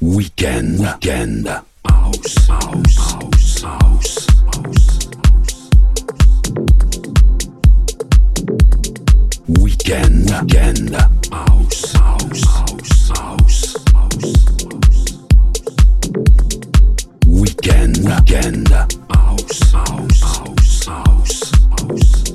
Weekend, weekend, house, house, house, house, house. Weekend, weekend, house, house, house, house, house. Weekend, weekend, house, house, house, house, house.